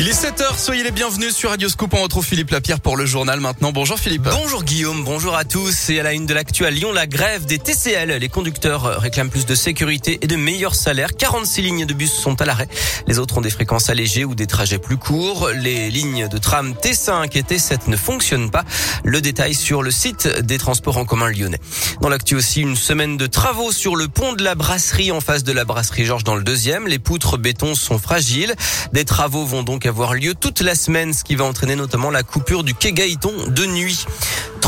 Il est 7h, soyez les bienvenus sur Radio Scoop. On retrouve Philippe Lapierre pour le journal maintenant. Bonjour Philippe. Bonjour Guillaume, bonjour à tous. Et à la une de l'actu à Lyon, la grève des TCL. Les conducteurs réclament plus de sécurité et de meilleurs salaires. 46 lignes de bus sont à l'arrêt. Les autres ont des fréquences allégées ou des trajets plus courts. Les lignes de tram T5 et T7 ne fonctionnent pas. Le détail sur le site des transports en commun lyonnais. Dans l'actu aussi, une semaine de travaux sur le pont de la brasserie en face de la brasserie Georges dans le deuxième. Les poutres béton sont fragiles. Des travaux vont donc avoir lieu toute la semaine, ce qui va entraîner notamment la coupure du quai Gaëton de nuit.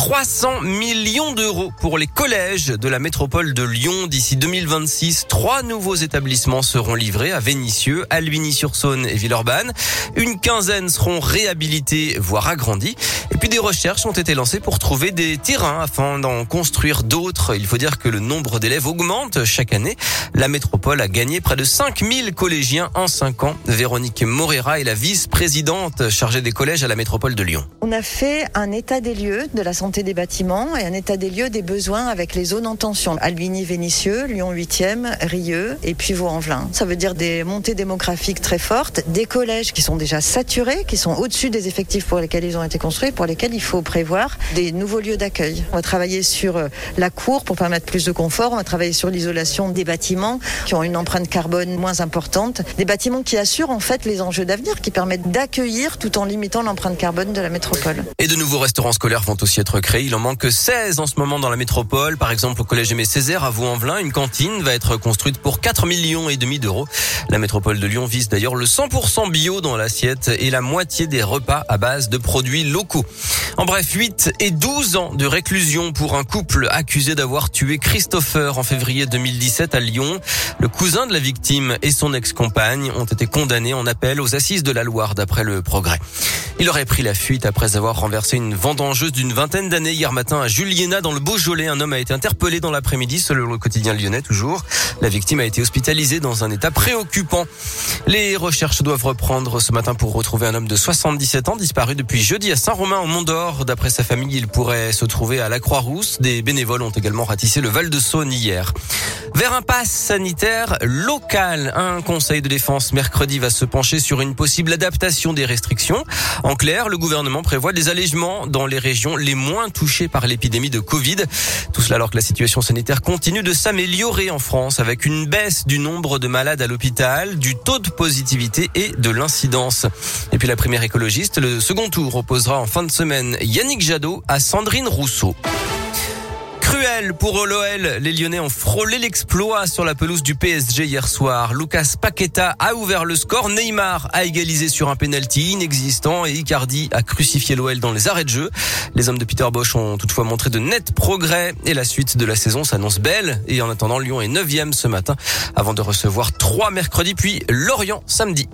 300 millions d'euros pour les collèges de la métropole de Lyon d'ici 2026. Trois nouveaux établissements seront livrés à Vénissieux, Albigny-sur-Saône et Villeurbanne. Une quinzaine seront réhabilités, voire agrandis. Et puis des recherches ont été lancées pour trouver des terrains afin d'en construire d'autres. Il faut dire que le nombre d'élèves augmente chaque année. La métropole a gagné près de 5000 collégiens en 5 ans. Véronique Morera est la vice-présidente chargée des collèges à la métropole de Lyon. On a fait un état des lieux de la santé des bâtiments et un état des lieux des besoins avec les zones en tension. Albigny, Vénissieux, Lyon 8e, Rieux et puis Vaux-en-Velin. Ça veut dire des montées démographiques très fortes, des collèges qui sont déjà saturés, qui sont au-dessus des effectifs pour lesquels ils ont été construits, pour lesquels il faut prévoir des nouveaux lieux d'accueil. On va travailler sur euh, la cour pour permettre plus de confort, on va travailler sur l'isolation des bâtiments qui ont une empreinte carbone moins importante, des bâtiments qui assurent en fait les enjeux d'avenir, qui permettent d'accueillir tout en limitant l'empreinte carbone de la métropole. Et de nouveaux restaurants scolaires vont aussi être Il en manque 16 en ce moment dans la métropole. Par exemple, au collège Aimé Césaire à Vaux-en-Velin, une cantine va être construite pour 4 millions et demi d'euros. La métropole de Lyon vise d'ailleurs le 100% bio dans l'assiette et la moitié des repas à base de produits locaux. En bref, 8 et 12 ans de réclusion pour un couple accusé d'avoir tué Christopher en février 2017 à Lyon. Le cousin de la victime et son ex-compagne ont été condamnés en appel aux assises de la Loire d'après le progrès. Il aurait pris la fuite après avoir renversé une vendangeuse d'une vingtaine d'années hier matin à Juliena dans le Beaujolais. Un homme a été interpellé dans l'après-midi selon le quotidien lyonnais toujours. La victime a été hospitalisée dans un état préoccupant. Les recherches doivent reprendre ce matin pour retrouver un homme de 77 ans disparu depuis jeudi à Saint-Romain au Mont d'Or. D'après sa famille, il pourrait se trouver à la Croix-Rousse. Des bénévoles ont également ratissé le Val de Saône hier. Vers un pass sanitaire local, un conseil de défense mercredi va se pencher sur une possible adaptation des restrictions. En clair, le gouvernement prévoit des allègements dans les régions les moins touchées par l'épidémie de Covid. Tout cela alors que la situation sanitaire continue de s'améliorer en France avec une baisse du nombre de malades à l'hôpital, du taux de positivité et de l'incidence. Et puis la première écologiste, le second tour opposera en fin de semaine Yannick Jadot à Sandrine Rousseau. Pour l'OL. Les Lyonnais ont frôlé l'exploit sur la pelouse du PSG hier soir. Lucas Paqueta a ouvert le score. Neymar a égalisé sur un penalty inexistant et Icardi a crucifié l'OL dans les arrêts de jeu. Les hommes de Peter Bosch ont toutefois montré de nets progrès et la suite de la saison s'annonce belle. Et en attendant, Lyon est 9 ce matin avant de recevoir trois mercredis puis Lorient samedi.